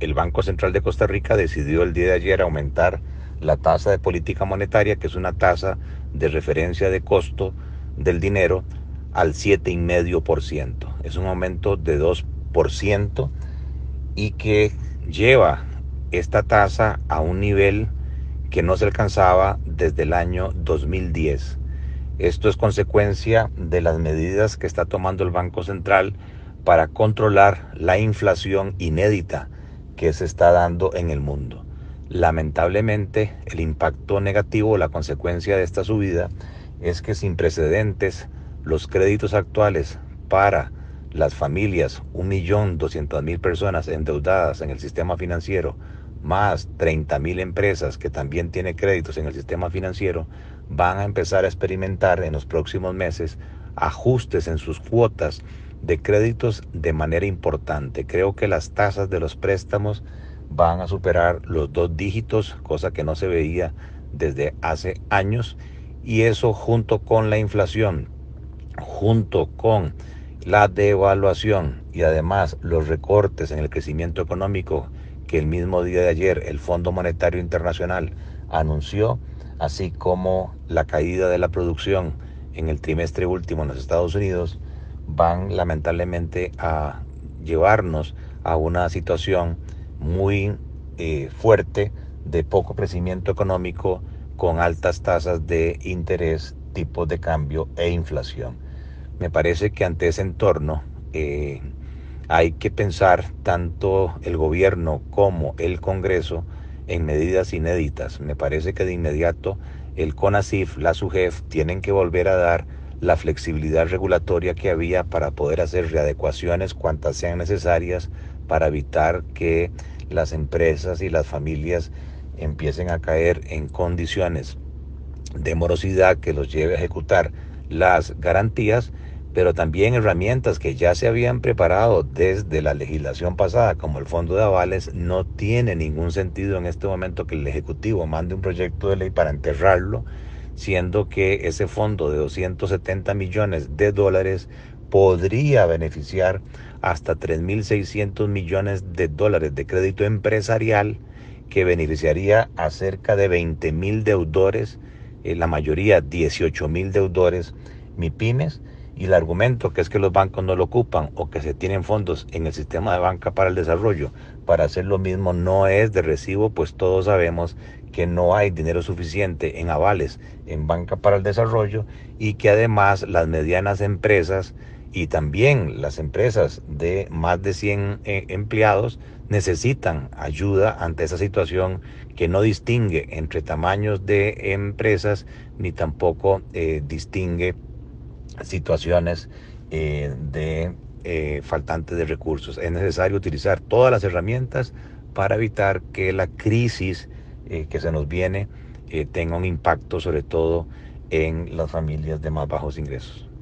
el Banco Central de Costa Rica decidió el día de ayer aumentar la tasa de política monetaria, que es una tasa de referencia de costo del dinero, al 7,5%. Es un aumento de 2% y que lleva esta tasa a un nivel que no se alcanzaba desde el año 2010. Esto es consecuencia de las medidas que está tomando el Banco Central para controlar la inflación inédita que se está dando en el mundo. Lamentablemente, el impacto negativo, la consecuencia de esta subida, es que sin precedentes, los créditos actuales para las familias, 1.200.000 personas endeudadas en el sistema financiero, más 30.000 empresas que también tienen créditos en el sistema financiero, van a empezar a experimentar en los próximos meses ajustes en sus cuotas de créditos de manera importante. Creo que las tasas de los préstamos van a superar los dos dígitos, cosa que no se veía desde hace años. Y eso junto con la inflación, junto con la devaluación y además los recortes en el crecimiento económico que el mismo día de ayer el Fondo Monetario Internacional anunció, así como la caída de la producción en el trimestre último en los Estados Unidos, van lamentablemente a llevarnos a una situación muy eh, fuerte de poco crecimiento económico con altas tasas de interés, tipos de cambio e inflación. Me parece que ante ese entorno eh, hay que pensar tanto el gobierno como el Congreso en medidas inéditas. Me parece que de inmediato el CONACIF, la SUGEF, tienen que volver a dar la flexibilidad regulatoria que había para poder hacer readecuaciones cuantas sean necesarias para evitar que las empresas y las familias empiecen a caer en condiciones de morosidad que los lleve a ejecutar las garantías pero también herramientas que ya se habían preparado desde la legislación pasada, como el fondo de avales, no tiene ningún sentido en este momento que el Ejecutivo mande un proyecto de ley para enterrarlo, siendo que ese fondo de 270 millones de dólares podría beneficiar hasta 3.600 millones de dólares de crédito empresarial que beneficiaría a cerca de 20 mil deudores, eh, la mayoría 18 mil deudores MIPIMES, y el argumento que es que los bancos no lo ocupan o que se tienen fondos en el sistema de banca para el desarrollo para hacer lo mismo no es de recibo, pues todos sabemos que no hay dinero suficiente en avales en banca para el desarrollo y que además las medianas empresas y también las empresas de más de 100 eh, empleados necesitan ayuda ante esa situación que no distingue entre tamaños de empresas ni tampoco eh, distingue situaciones eh, de eh, faltante de recursos. Es necesario utilizar todas las herramientas para evitar que la crisis eh, que se nos viene tenga un impacto sobre todo en las familias de más bajos ingresos.